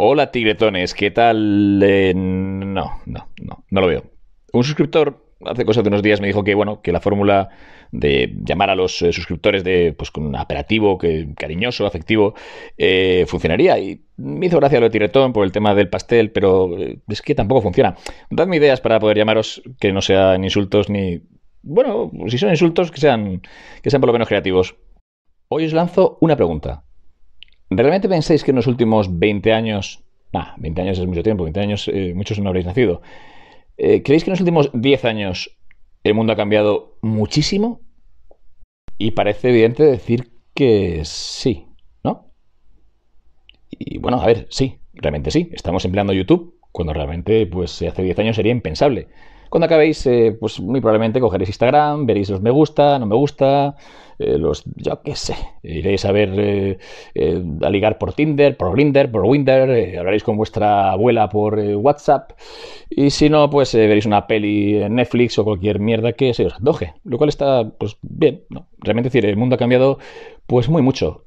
Hola tigretones, ¿qué tal? Eh, no, no, no, no lo veo. Un suscriptor hace cosa de unos días me dijo que bueno, que la fórmula de llamar a los eh, suscriptores de pues con un apelativo que, cariñoso, afectivo, eh, funcionaría. Y me hizo gracia lo de Tiretón por el tema del pastel, pero es que tampoco funciona. Dadme ideas para poder llamaros que no sean insultos ni. Bueno, si son insultos, que sean, que sean por lo menos creativos. Hoy os lanzo una pregunta. ¿Realmente pensáis que en los últimos 20 años, nah, 20 años es mucho tiempo, 20 años eh, muchos no habréis nacido, eh, ¿creéis que en los últimos 10 años el mundo ha cambiado muchísimo? Y parece evidente decir que sí, ¿no? Y bueno, a ver, sí, realmente sí. Estamos empleando YouTube cuando realmente, pues hace 10 años sería impensable. Cuando acabéis, eh, pues muy probablemente cogeréis Instagram, veréis los me gusta, no me gusta, eh, los, yo qué sé, iréis a ver, eh, a ligar por Tinder, por Grindr, por Winder, hablaréis con vuestra abuela por WhatsApp y si no, pues veréis una peli en Netflix o cualquier mierda que se os antoje, lo cual está, pues bien, ¿no? Realmente decir, el mundo ha cambiado pues muy mucho,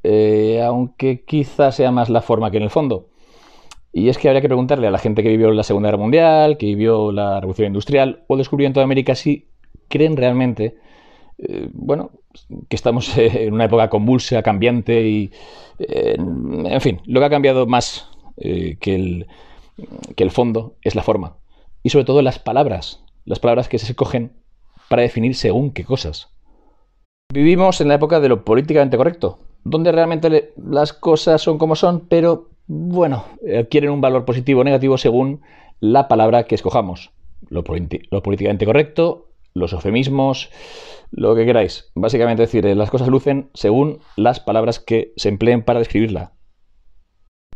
aunque quizá sea más la forma que en el fondo. Y es que habría que preguntarle a la gente que vivió la Segunda Guerra Mundial, que vivió la Revolución Industrial o descubrimiento de América si creen realmente, eh, bueno, que estamos en una época convulsa, cambiante y, eh, en fin, lo que ha cambiado más eh, que, el, que el fondo es la forma. Y sobre todo las palabras, las palabras que se escogen para definir según qué cosas. Vivimos en la época de lo políticamente correcto, donde realmente las cosas son como son, pero bueno, adquieren un valor positivo o negativo según la palabra que escojamos. Lo, políticamente correcto, los eufemismos, lo que queráis. Básicamente decir, eh, las cosas lucen según las palabras que se empleen para describirla.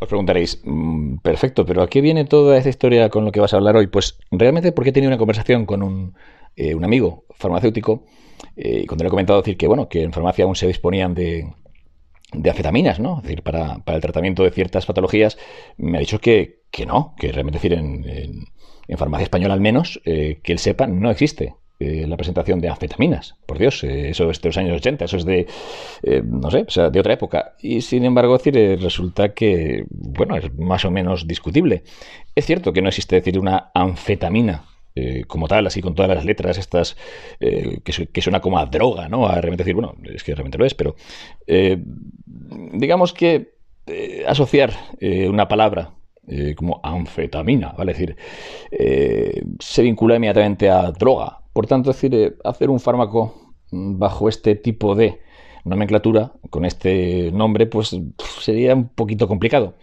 Os preguntaréis, mm, perfecto, pero ¿a qué viene toda esta historia con lo que vas a hablar hoy? Pues realmente porque he tenido una conversación con un, eh, amigo farmacéutico eh, y cuando le he comentado decir que bueno, que en farmacia aún se disponían de, de afetaminas, ¿no? Es decir, para, el tratamiento de ciertas patologías, me ha dicho que, no, que realmente decir, en, farmacia española al menos, eh, que él sepa, no existe eh, la presentación de anfetaminas. Por Dios, eh, eso es de los años 80, eso es de, no sé, o sea, de otra época. Y sin embargo, decir, resulta que, bueno, es más o menos discutible. Es cierto que no existe decir una anfetamina eh, como tal, así con todas las letras estas, eh, que, suena como a droga, ¿no? A realmente decir, bueno, es que realmente lo es, pero eh, digamos que asociar una palabra como anfetamina, ¿vale? Es decir, se vincula inmediatamente a droga. Por tanto, decir, hacer un fármaco bajo este tipo de nomenclatura, con este nombre, pues sería un poquito complicado.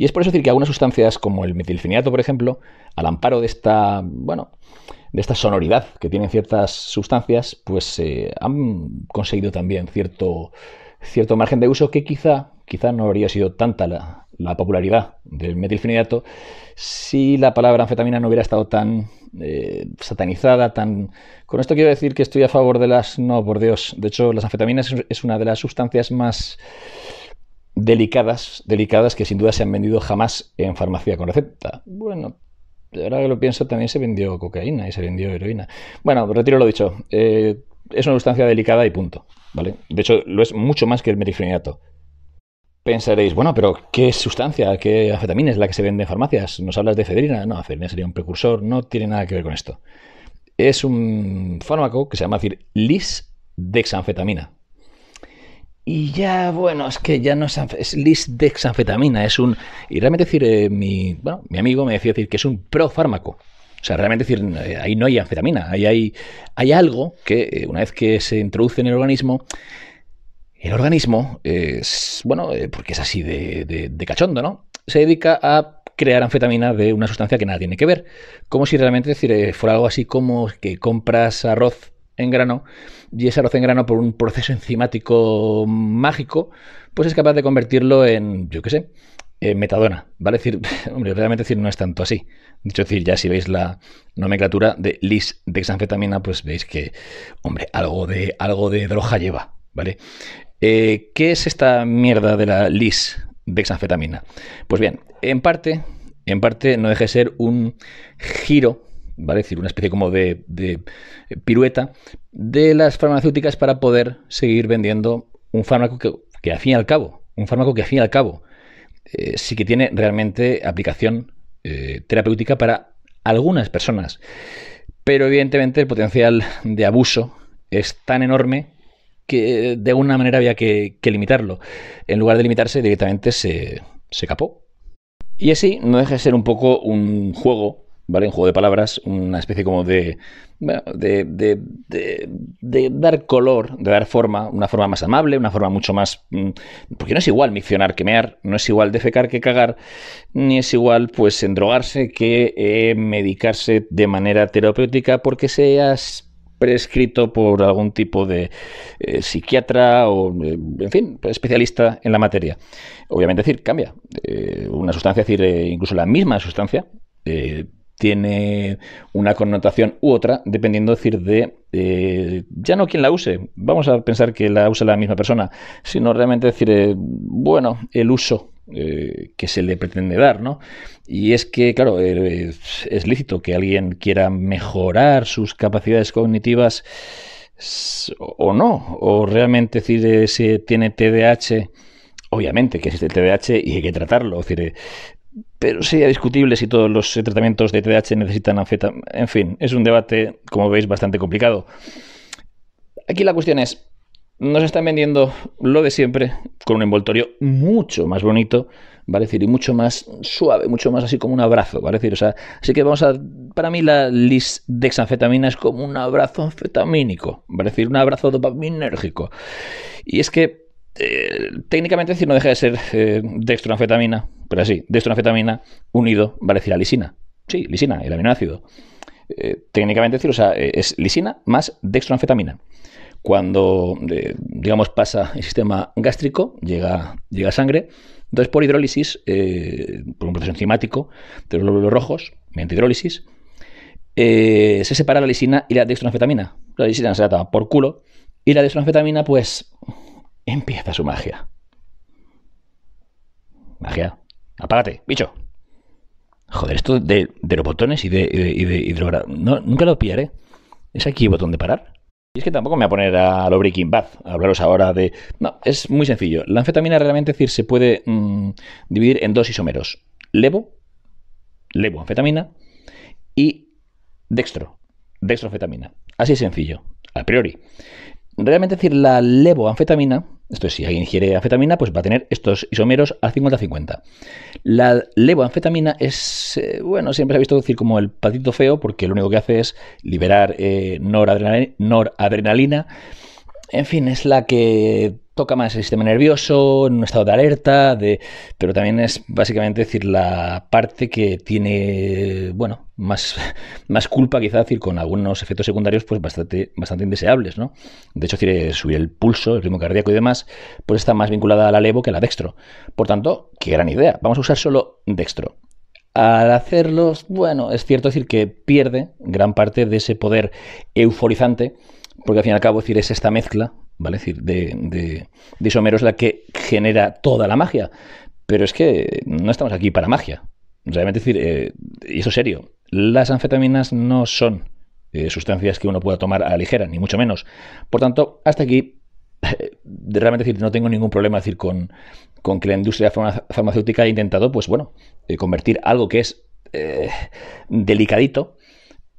Y es por eso decir que algunas sustancias como el metilfenidato, por ejemplo, al amparo de esta, bueno, de esta sonoridad que tienen ciertas sustancias, pues eh, han conseguido también cierto, cierto margen de uso que quizá, quizá no habría sido tanta la, popularidad del metilfenidato si la palabra anfetamina no hubiera estado tan eh, satanizada, tan... Con esto quiero decir que estoy a favor de las... No, por Dios. De hecho, las anfetaminas es una de las sustancias más delicadas, delicadas que sin duda se han vendido jamás en farmacia con receta. Bueno, ahora que lo pienso, también se vendió cocaína y se vendió heroína. Bueno, retiro lo dicho. Eh, es una sustancia delicada y punto. ¿vale? De hecho, lo es mucho más que el metilfenidato. Pensaréis, bueno, pero ¿qué sustancia, qué afetamina es la que se vende en farmacias? ¿Nos hablas de efedrina? No, efedrina sería un precursor, no tiene nada que ver con esto. Es un fármaco que se llama decir lisdexanfetamina. Y ya, bueno, es que ya no es, es lisdexanfetamina, es un... Y realmente decir, eh, mi, bueno, mi amigo me decía decir que es un profármaco. O sea, realmente decir, eh, ahí no hay anfetamina, ahí hay, hay algo que eh, una vez que se introduce en el organismo, el organismo, es, bueno, porque es así de, de, cachondo, ¿no? Se dedica a crear anfetamina de una sustancia que nada tiene que ver. Como si realmente decir, fuera algo así como que compras arroz en grano y ese arroz en grano por un proceso enzimático mágico, pues es capaz de convertirlo en, yo qué sé, en metadona, ¿vale? decir, hombre, realmente decir no es tanto así. Dicho decir, ya si veis la nomenclatura de lis dexanfetamina, pues veis que, hombre, algo de, algo de droga lleva, ¿vale? Eh, ¿Qué es esta mierda de la lis dexanfetamina? Pues bien, en parte, en parte no deje de ser un giro ¿vale? decir, una especie como de, pirueta de las farmacéuticas para poder seguir vendiendo un fármaco que, que, al fin y al cabo, un fármaco que al fin y al cabo sí que tiene realmente aplicación terapéutica para algunas personas. Pero evidentemente el potencial de abuso es tan enorme que de alguna manera había que, limitarlo. En lugar de limitarse, directamente se, se capó. Y así no deja de ser un poco un juego, ¿vale? Un juego de palabras, una especie como de, de, de, de, dar color, de dar forma, una forma más amable, una forma mucho más... Mm, porque no es igual miccionar que mear, no es igual defecar que cagar, ni es igual pues endrogarse que eh, medicarse de manera terapéutica porque seas prescrito por algún tipo de eh, psiquiatra o, eh, en fin, especialista en la materia. Obviamente, decir, cambia. Una sustancia, decir, incluso la misma sustancia, tiene una connotación u otra, dependiendo decir, de ya no quien la use. Vamos a pensar que la usa la misma persona, sino realmente decir, bueno, el uso eh, que se le pretende dar, ¿no? Y es que, claro, eh, es, lícito que alguien quiera mejorar sus capacidades cognitivas o no, o realmente decir eh, si tiene TDAH, obviamente que existe el TDAH y hay que tratarlo, decir, pero sería discutible si todos los tratamientos de TDAH necesitan anfetamina. En fin, es un debate, como veis, bastante complicado. Aquí la cuestión es, nos están vendiendo lo de siempre con un envoltorio mucho más bonito, ¿vale? decir, y mucho más suave, mucho más así como un abrazo, ¿vale? decir, o sea, así que vamos a, para mí la lisdexanfetamina es como un abrazo anfetamínico, ¿vale? decir, un abrazo dopaminérgico. Y es que eh, técnicamente decir no deja de ser eh, dextroanfetamina, pero así, dextroanfetamina unido, ¿vale? decir, a lisina. Sí, lisina, el aminoácido. Eh, técnicamente decir, o sea, es lisina más dextroanfetamina cuando, eh, digamos, pasa el sistema gástrico, llega, llega sangre. Entonces, por hidrólisis, eh, por un proceso enzimático de los glóbulos rojos, mediante hidrólisis, eh, se separa la lisina y la dextroanfetamina. La lisina se da por culo y la dextroanfetamina, pues, empieza su magia. Magia. Apágate, bicho. Joder, esto de, de los botones y de, y de, no, nunca lo pillaré. ¿Es aquí el botón de parar? Y es que tampoco me voy a poner a lo Breaking Bad, a hablaros ahora de... No, es muy sencillo. La anfetamina realmente decir, se puede mm, dividir en dos isómeros. Levo, levoanfetamina y dextro, dextroanfetamina. Así es sencillo, a priori. Realmente decir, la levoanfetamina esto es, si alguien ingiere anfetamina, pues va a tener estos isómeros al 50-50. La levoanfetamina es, eh, bueno, siempre se ha visto decir como el patito feo, porque lo único que hace es liberar eh, noradrenalina. En fin, es la que toca más el sistema nervioso, en un estado de alerta, de, pero también es básicamente decir la parte que tiene, bueno, más, más culpa quizá decir con algunos efectos secundarios pues bastante, bastante indeseables, ¿no? De hecho, decir, subir el pulso, el ritmo cardíaco y demás, pues está más vinculada a la levo que a la dextro. Por tanto, qué gran idea. Vamos a usar solo dextro. Al hacerlos, bueno, es cierto decir que pierde gran parte de ese poder euforizante, porque al fin y al cabo decir, es esta mezcla ¿vale? Decir, de, de, es la que genera toda la magia. Pero es que no estamos aquí para magia. Realmente, decir, eh, y eso es serio, las anfetaminas no son eh, sustancias que uno pueda tomar a la ligera, ni mucho menos. Por tanto, hasta aquí, realmente decir, no tengo ningún problema decir, con, con que la industria farmacéutica ha intentado, pues bueno, eh, convertir algo que es delicadito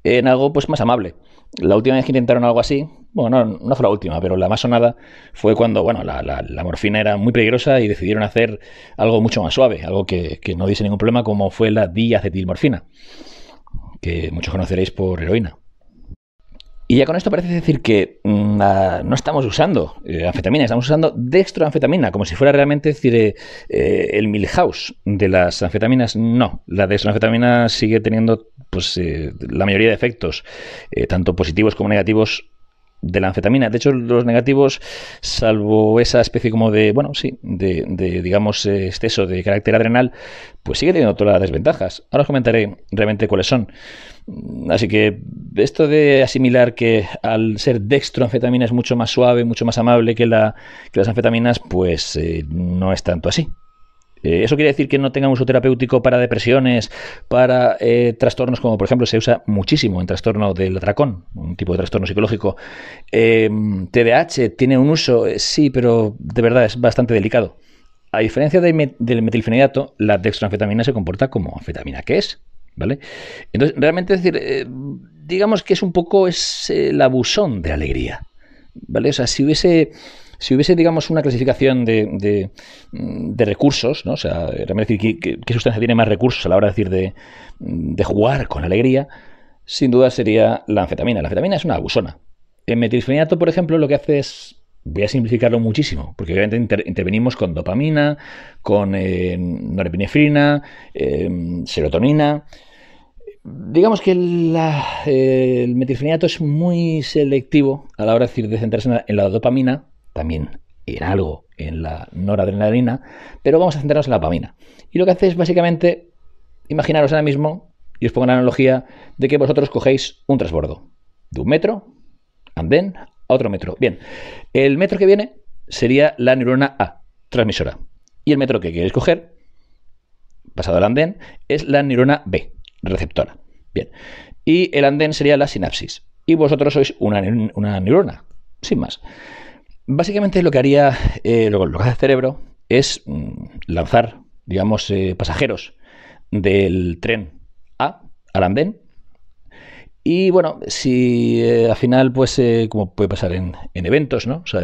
en algo pues más amable. La última vez que intentaron algo así, bueno, no, fue la última, pero la más sonada fue cuando, bueno, la, morfina era muy peligrosa y decidieron hacer algo mucho más suave, algo que, no diese ningún problema, como fue la diacetilmorfina, que muchos conoceréis por heroína. Y ya con esto parece decir que mm, no estamos usando eh, anfetamina, estamos usando dextroanfetamina, como si fuera realmente decir, eh, eh, el Milhouse de las anfetaminas. No, la dextroanfetamina sigue teniendo pues, la mayoría de efectos, tanto positivos como negativos, de la anfetamina. De hecho, los negativos, salvo esa especie como de, bueno, sí, de, de digamos, eh, exceso de carácter adrenal, pues sigue teniendo todas las desventajas. Ahora os comentaré realmente cuáles son. Así que esto de asimilar que al ser dextroanfetamina es mucho más suave, mucho más amable que, la, que las anfetaminas, pues eh, no es tanto así. Eh, ¿Eso quiere decir que no tenga uso terapéutico para depresiones, para eh, trastornos como por ejemplo se usa muchísimo en trastorno del atracón, un tipo de trastorno psicológico? Eh, ¿TDAH tiene un uso? Sí, pero de verdad es bastante delicado. a diferencia del metilfenidato, la dextroanfetamina se comporta como anfetamina, que es, ¿vale? Entonces, realmente, decir, eh, digamos que es un poco es, el abusón de alegría, ¿vale? O sea, si hubiese si hubiese, digamos, una clasificación de, de, recursos, ¿no? O sea, realmente decir qué, sustancia tiene más recursos a la hora de decir de, de, jugar con alegría, sin duda sería la anfetamina. La anfetamina es una abusona. En metilfenidato, por ejemplo, lo que hace es Voy a simplificarlo muchísimo, porque obviamente intervenimos con dopamina, con eh, norepinefrina, em, serotonina. Digamos que eh, el metilfenidato es muy selectivo a la hora de, de centrarse en la, dopamina, también en algo en la noradrenalina, pero vamos a centrarnos en la dopamina. Y lo que hace es básicamente, imaginaros ahora mismo, y os pongo una analogía de que vosotros cogéis un transbordo de un metro, andén, otro metro. Bien, el metro que viene sería la neurona A, transmisora. Y el metro que queréis coger, pasado al andén, es la neurona B, receptora. Bien, y el andén sería la sinapsis. Y vosotros sois una, neurona, sin más. Básicamente lo que haría, eh, lo, que hace el cerebro es mm, lanzar, digamos, eh, pasajeros del tren A al andén y bueno, si eh, al final, pues, como puede pasar en, eventos, ¿no? O sea,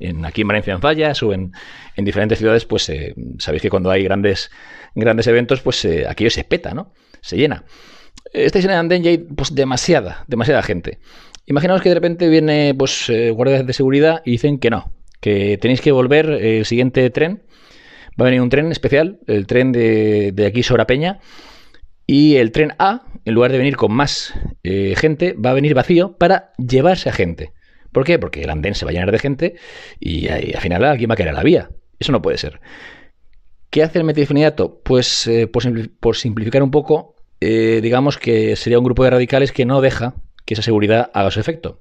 en, aquí en Valencia en Fallas o en, diferentes ciudades, pues sabéis que cuando hay grandes, grandes eventos, pues aquello se peta, ¿no? Se llena. Estáis en el andén y hay pues demasiada, demasiada gente. Imaginaos que de repente viene pues guardias de seguridad y dicen que no, que tenéis que volver el siguiente tren. Va a venir un tren especial, el tren de, de aquí sobre Peña, y el tren A, en lugar de venir con más eh, gente, va a venir vacío para llevarse a gente. ¿Por qué? Porque el andén se va a llenar de gente y, al final alguien va a caer a la vía. Eso no puede ser. ¿Qué hace el metilfenidato? Pues eh, por, simplificar un poco, eh, digamos que sería un grupo de radicales que no deja que esa seguridad haga su efecto.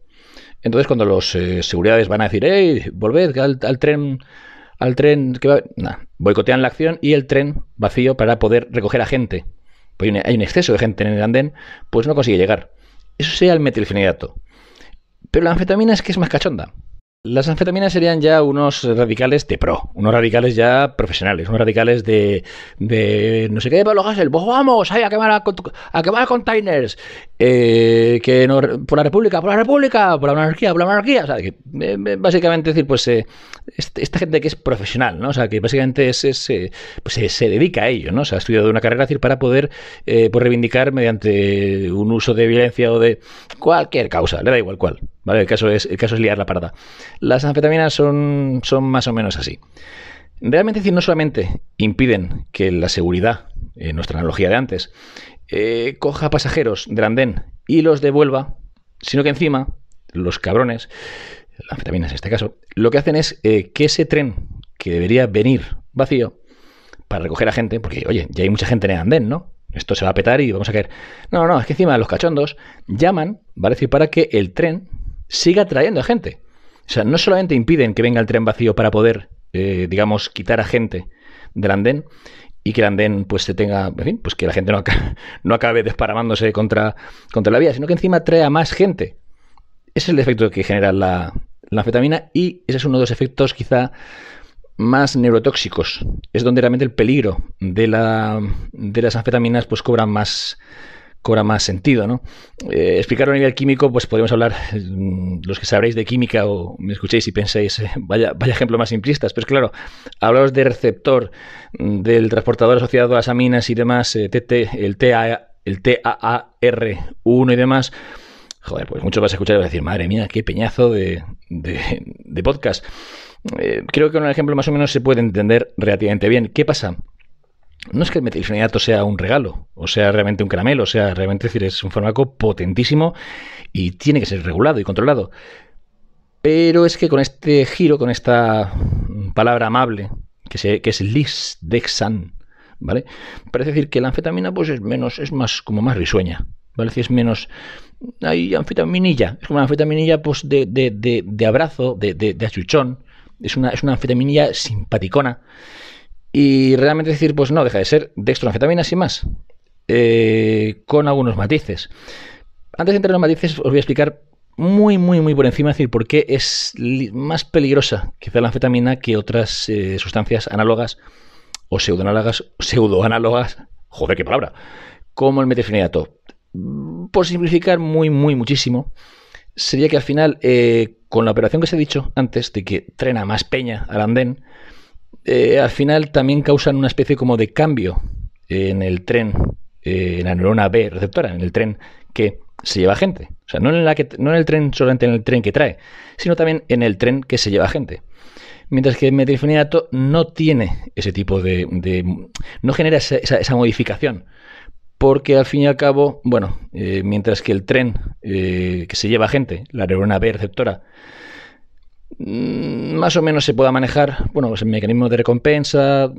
Entonces, cuando los seguridades van a decir, hey, volved al, tren, al tren que va... boicotean la acción y el tren vacío para poder recoger a gente pues hay un exceso de gente en el andén, pues no consigue llegar. Eso sería el metilfenidato. Pero la anfetamina es que es más cachonda. Las anfetaminas serían ya unos radicales de pro, unos radicales ya profesionales, unos radicales de, de no sé qué, Pablo Hassel, pues vamos, a quemar, a, quemar containers, eh, que por la República, por la República, por la monarquía, por la monarquía, o sea, que, eh, básicamente decir, pues eh, este, esta gente que es profesional, ¿no? O sea, que básicamente es, pues, se, dedica a ello, ¿no? O sea, ha estudiado una carrera decir, para poder pues reivindicar mediante un uso de violencia o de cualquier causa, le da igual cuál, ¿vale? El caso es, el caso es liar la parada. Las anfetaminas son, son más o menos así. Realmente decir, no solamente impiden que la seguridad, en nuestra analogía de antes, eh, coja pasajeros del andén y los devuelva, sino que encima, los cabrones, las anfetaminas en este caso, lo que hacen es eh, que ese tren que debería venir vacío para recoger a gente, porque oye, ya hay mucha gente en el andén, ¿no? Esto se va a petar y vamos a caer. No, no, es que encima los cachondos llaman, ¿vale? para que el tren siga trayendo a gente. O sea, no solamente impiden que venga el tren vacío para poder, eh, digamos, quitar a gente del andén y que el andén pues se tenga, en fin, pues que la gente no, acabe, no acabe desparamándose contra, contra la vía, sino que encima trae a más gente. Ese es el efecto que genera la, la anfetamina y ese es uno de los efectos quizá más neurotóxicos. Es donde realmente el peligro de, la, de las anfetaminas pues cobra más, cobra más sentido, ¿no? Eh, explicarlo a nivel químico, pues podemos hablar, mm, los que sabréis de química o me escuchéis y penséis, eh, vaya, vaya ejemplo más simplistas, pero es claro, hablaros de receptor, mm, del transportador asociado a las aminas y demás, eh, TT, el, TA, el TAAR1 y demás, joder, pues muchos vas a escuchar y vas a decir, madre mía, qué peñazo de, de, podcast. creo que con un ejemplo más o menos se puede entender relativamente bien. ¿Qué pasa? No es que el metilfenidato sea un regalo, o sea realmente un caramelo, o sea realmente decir, es un fármaco potentísimo y tiene que ser regulado y controlado. Pero es que con este giro, con esta palabra amable, que, que es lisdexan, ¿vale? Parece decir que la anfetamina pues es menos, es más, como más risueña, ¿vale? Si es menos, hay anfetaminilla, es como una anfetaminilla pues de, de, de, de abrazo, de, de, achuchón, es una, es una anfetaminilla simpaticona y realmente decir, pues no, deja de ser dextroanfetamina sin más, eh, con algunos matices. Antes de entrar en los matices, os voy a explicar muy, muy, muy por encima, decir, por qué es más peligrosa quizá la anfetamina que otras eh, sustancias análogas o pseudoanálogas, pseudoanálogas, joder, qué palabra, como el metilfenidato. Por simplificar muy, muy muchísimo, sería que al final, eh, con la operación que se ha dicho antes, de que trena más peña al andén, eh, al final también causan una especie como de cambio en el tren, en la neurona B receptora, en el tren que se lleva gente. O sea, no en, la que, no en el tren solamente en el tren que trae, sino también en el tren que se lleva gente. Mientras que metilfenidato no tiene ese tipo de... no genera esa, modificación. Porque al fin y al cabo, bueno, eh, mientras que el tren eh, que se lleva gente, la neurona B receptora, más o menos se pueda manejar, bueno, pues el mecanismo de recompensa,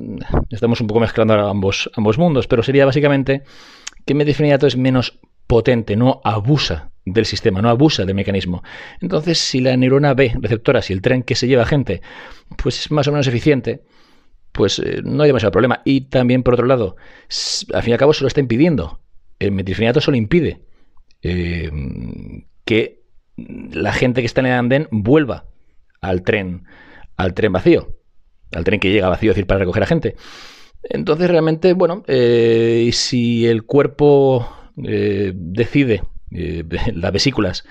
estamos un poco mezclando ambos, ambos mundos, pero sería básicamente que el metilfenidato es menos potente, no abusa del sistema, no abusa del mecanismo. Entonces, si la neurona B receptora, si el tren que se lleva gente, pues es más o menos eficiente, pues eh, no hay demasiado problema. Y también, por otro lado, al fin y al cabo, se lo está impidiendo. El metilfenidato solo impide eh, que la gente que está en el andén vuelva al tren, al tren vacío, al tren que llega vacío, es decir, para recoger a gente. Entonces, realmente, bueno, eh, si el cuerpo eh, decide, eh, las vesículas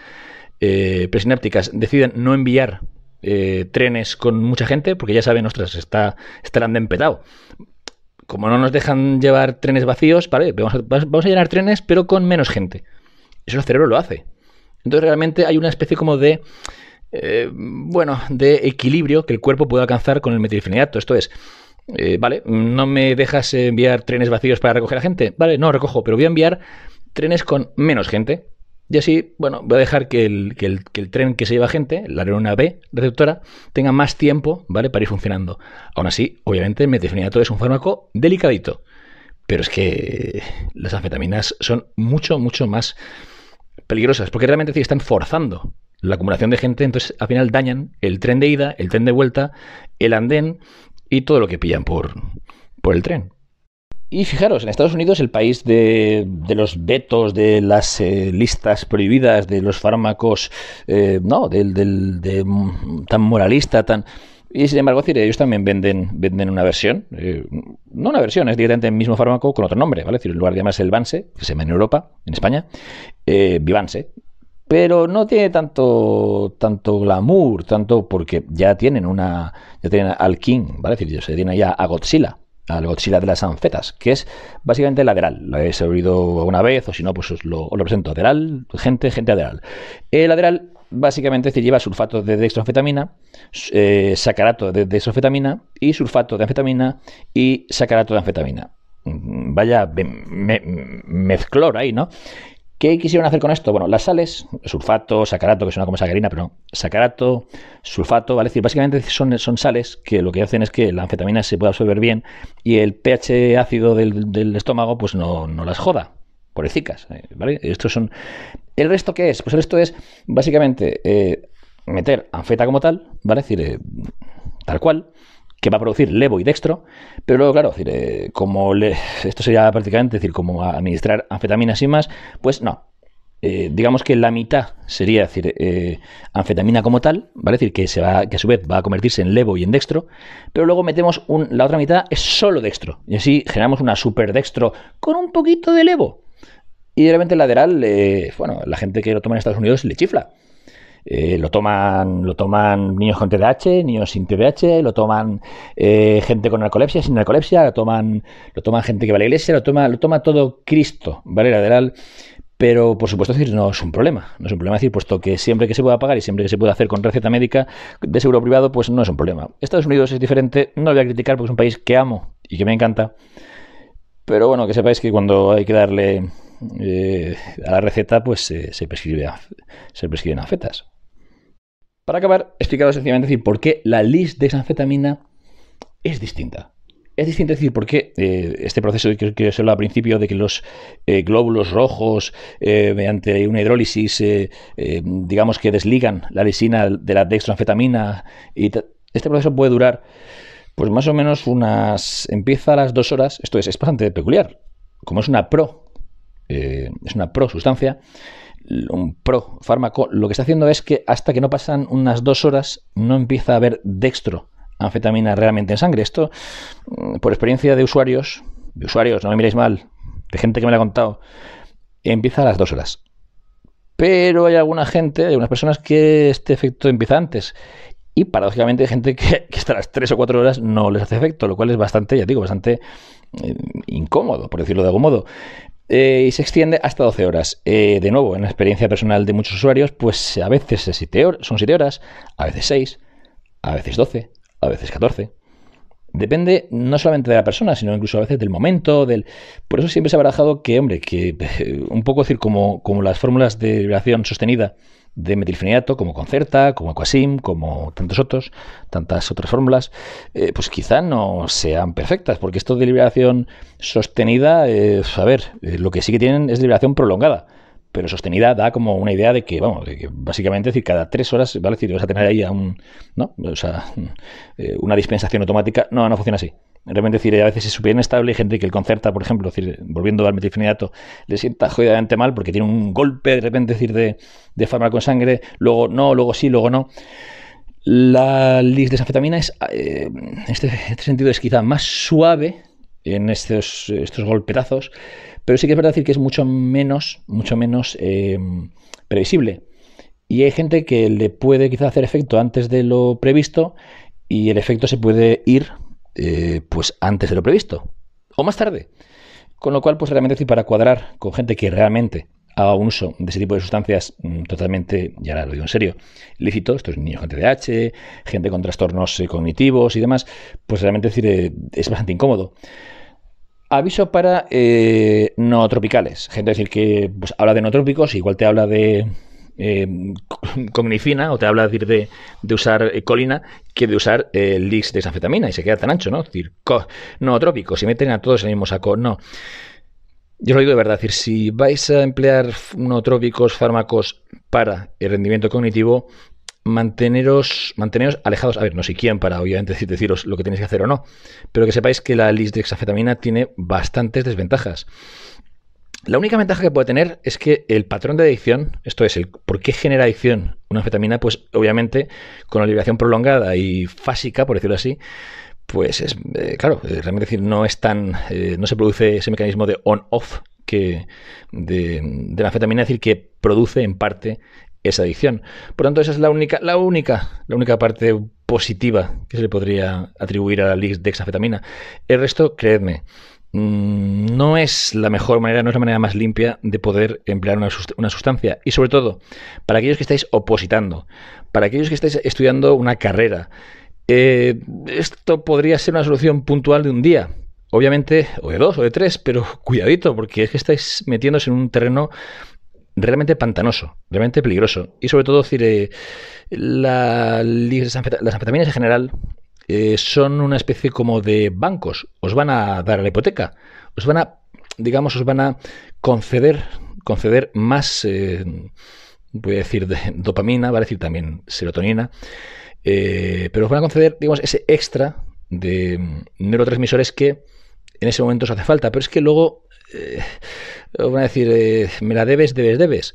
eh, presinápticas deciden no enviar trenes con mucha gente, porque ya saben, ostras, está, está el andén petado. Como no nos dejan llevar trenes vacíos, vale, vamos a, vamos a llenar trenes, pero con menos gente. Eso el cerebro lo hace. Entonces realmente hay una especie como de... bueno, de equilibrio que el cuerpo puede alcanzar con el metilfenidato. Esto es, vale, no me dejas enviar trenes vacíos para recoger a gente. Vale, no recojo, pero voy a enviar trenes con menos gente. Y así, bueno, voy a dejar que el, tren que se lleva gente, la neurona B receptora, tenga más tiempo, ¿vale? Para ir funcionando. Aún así, obviamente, el metilfenidato es un fármaco delicadito. Pero es que las anfetaminas son mucho, mucho más peligrosas. Porque realmente están forzando la acumulación de gente. Entonces, al final dañan el tren de ida, el tren de vuelta, el andén y todo lo que pillan por, por el tren. Y fijaros, en Estados Unidos, el país de, los vetos, de las eh, listas prohibidas, de los fármacos, eh, no, del, de, tan moralista, tan... Y sin embargo, ellos también venden, venden una versión, eh, no una versión, es directamente el mismo fármaco con otro nombre, ¿vale? Es decir, en lugar de llamarse el Vanse, que se llama en Europa, en España, Vivanse. Pero no tiene tanto, tanto glamour, tanto porque ya tienen una, ya tienen al King, ¿vale? Es decir, se tienen ya a Godzilla, al Godzilla de las anfetas, que es básicamente lateral. Lo habéis oído alguna vez, o si no, pues os lo, presento. Lateral, gente, gente lateral. El lateral básicamente lleva sulfato de dextroanfetamina, eh, sacarato de dextroanfetamina y sulfato de anfetamina y sacarato de anfetamina. Mm, vaya mezclor ahí, ¿no? ¿Qué quisieron hacer con esto? Bueno, las sales, sulfato, sacarato, que suena como sacarina, pero no, sacarato, sulfato, ¿vale? Es decir, básicamente son, son sales que lo que hacen es que la anfetamina se pueda absorber bien y el pH ácido del, estómago pues no, las joda, por ecicas, eh, ¿vale? Estos son... ¿El resto qué es? Pues el resto es básicamente eh, meter anfeta como tal, ¿vale? Es decir, eh, tal cual, que va a producir levo y dextro, pero luego, claro, eh, como esto sería prácticamente decir, como administrar anfetaminas y más, pues no. Eh, digamos que la mitad sería decir, eh, anfetamina como tal, ¿vale? decir, que, a su vez va a convertirse en levo y en dextro, pero luego metemos la otra mitad es solo dextro, y así generamos una super dextro con un poquito de levo. Y de repente el lateral, bueno, la gente que lo toma en Estados Unidos le chifla. Eh, lo toman lo toman niños con TDAH, niños sin TDAH, lo toman eh, gente con narcolepsia, sin narcolepsia, lo toman, lo toman gente que va a la iglesia, lo toma, lo toma todo Cristo, ¿vale? Lateral. Pero, por supuesto, decir, no es un problema. No es un problema decir, puesto que siempre que se pueda pagar y siempre que se pueda hacer con receta médica de seguro privado, pues no es un problema. Estados Unidos es diferente, no lo voy a criticar porque es un país que amo y que me encanta. Pero bueno, que sepáis que cuando hay que darle eh, a la receta, pues se, prescribe, se prescriben afetas. Para acabar, explicaros sencillamente decir por qué la list de anfetamina es distinta. Es distinto decir por qué eh, este proceso que, que os al principio de que los eh, glóbulos rojos, eh, mediante una hidrólisis, digamos que desligan la lisina de la dextroanfetamina, y este proceso puede durar, pues más o menos unas. empieza a las dos horas. Esto es, es bastante peculiar. Como es una pro, es una pro sustancia, un pro fármaco, lo que está haciendo es que hasta que no pasan unas dos horas no empieza a haber dextro anfetamina realmente en sangre. Esto, mm, por experiencia de usuarios, de usuarios, no me miréis mal, de gente que me lo ha contado, empieza a las dos horas. Pero hay alguna gente, hay algunas personas que este efecto empieza antes. Y paradójicamente hay gente que, hasta las tres o cuatro horas no les hace efecto, lo cual es bastante, ya digo, bastante eh, incómodo, por decirlo de algún modo. Eh, y se extiende hasta 12 horas. Eh, de nuevo, en la experiencia personal de muchos usuarios, pues a veces son 7 horas, a veces 6, a veces 12, a veces 14. Depende no solamente de la persona, sino incluso a veces del momento, del... Por eso siempre se ha barajado que, hombre, que un poco decir como, como las fórmulas de vibración sostenida de metilfenidato, como Concerta, como Aquasim, como tantos otros, tantas otras fórmulas, eh, pues quizá no sean perfectas, porque esto de liberación sostenida, eh, a ver, eh, lo que sí que tienen es liberación prolongada, pero sostenida da como una idea de que, vamos, de que básicamente decir, cada tres horas, ¿vale? decir, vas a tener ahí a un, ¿no? O sea, una dispensación automática, no, no funciona así. Realmente decir, a veces es súper inestable. Hay gente que el concerta, por ejemplo, decir, volviendo al metilfenidato, le sienta jodidamente mal porque tiene un golpe de repente decir, de, de fármaco en sangre, luego no, luego sí, luego no. La lisdexanfetamina es, eh, en este, este, sentido, es quizá más suave en estos, estos golpetazos, pero sí que es verdad decir que es mucho menos, mucho menos eh, previsible. Y hay gente que le puede quizá hacer efecto antes de lo previsto y el efecto se puede ir eh, pues antes de lo previsto o más tarde. Con lo cual, pues realmente para cuadrar con gente que realmente haga un uso de ese tipo de sustancias mm, totalmente, ya lo digo en serio, lícito, esto es niños con TDAH, gente con trastornos eh, cognitivos y demás, pues realmente decir, eh, es bastante incómodo. Aviso para no tropicales. Gente decir que pues, habla de no trópicos, igual te habla de eh, cognifina o te habla de, de, de usar eh, colina que de usar el de desanfetamina y se queda tan ancho, ¿no? Es decir, no trópico, si meten a todos en el mismo saco, no. Yo lo digo de verdad, es decir, si vais a emplear nootrópicos, fármacos para el rendimiento cognitivo, manteneros, manteneros alejados. A ver, no sé quién para obviamente deciros lo que tenéis que hacer o no, pero que sepáis que la lisdexanfetamina tiene bastantes desventajas. La única ventaja que puede tener es que el patrón de adicción, esto es, el por qué genera adicción una anfetamina, pues obviamente con la liberación prolongada y fásica, por decirlo así, pues es, eh, claro, eh, realmente decir, no es tan, eh, no se produce ese mecanismo de on-off que de, la anfetamina, es decir, que produce en parte esa adicción. Por tanto, esa es la única, la única, la única parte positiva que se le podría atribuir a la dexafetamina. El resto, creedme, no es la mejor manera, no es la manera más limpia de poder emplear una, sustancia. Y sobre todo, para aquellos que estáis opositando, para aquellos que estáis estudiando una carrera, eh, esto podría ser una solución puntual de un día. Obviamente, o de dos, o de tres, pero cuidadito, porque es que estáis metiéndose en un terreno realmente pantanoso, realmente peligroso. Y sobre todo, decir, eh, las anfetaminas en general eh, son una especie como de bancos. Os van a dar la hipoteca. Os van a, digamos, os van a conceder, conceder más, eh, voy a decir, de dopamina, va a decir también serotonina, eh, pero os van a conceder, digamos, ese extra de neurotransmisores que en ese momento os hace falta. Pero es que luego os van a decir, me la debes, debes, debes.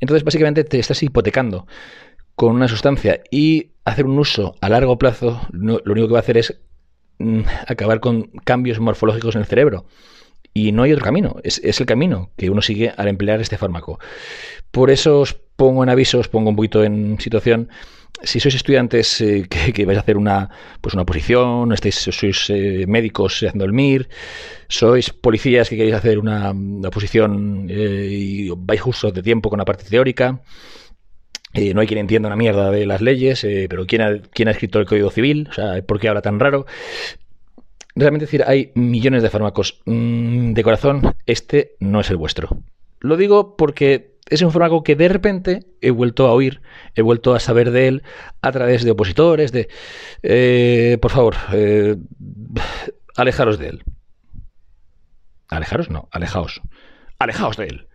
Entonces, básicamente te estás hipotecando con una sustancia y hacer un uso a largo plazo, lo único que va a hacer es mm, acabar con cambios morfológicos en el cerebro. Y no hay otro camino, es, el camino que uno sigue al emplear este fármaco. Por eso os pongo en aviso, os pongo un poquito en situación. Si sois estudiantes eh, que, vais a hacer una, pues una posición, estáis, sois eh, médicos haciendo el MIR, sois policías que queréis hacer una, una posición eh, y vais justo de tiempo con la parte teórica, eh, no hay quien entienda una mierda de las leyes, eh, pero ¿quién ha, ¿quién ha escrito el Código Civil? O sea, ¿por qué habla tan raro? Realmente decir, hay millones de fármacos. Mm, de corazón, este no es el vuestro. Lo digo porque es un fármaco que de repente he vuelto a oír, he vuelto a saber de él a través de opositores, de... Eh, por favor, alejaros de él. Alejaros, no, alejaos. Alejaos de él.